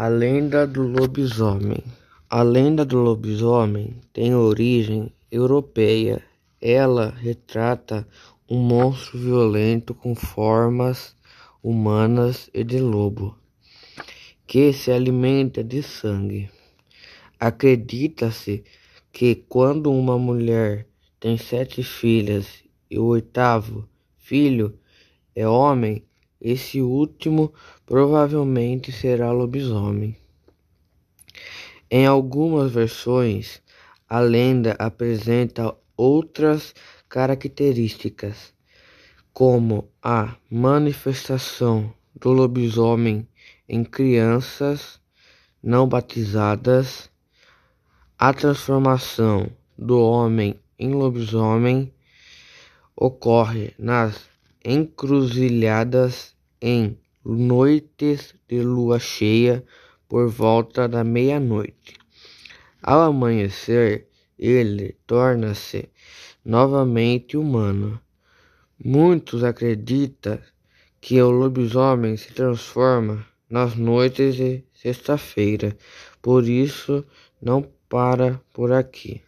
A lenda do lobisomem. A lenda do lobisomem tem origem europeia. Ela retrata um monstro violento com formas humanas e de lobo, que se alimenta de sangue. Acredita-se que quando uma mulher tem sete filhas e o oitavo filho é homem, esse último provavelmente será lobisomem. Em algumas versões, a lenda apresenta outras características, como a manifestação do lobisomem em crianças não batizadas, a transformação do homem em lobisomem ocorre nas encruzilhadas em noites de lua cheia por volta da meia-noite. Ao amanhecer, ele torna-se novamente humano. Muitos acreditam que o lobisomem se transforma nas noites de sexta-feira, por isso não para por aqui.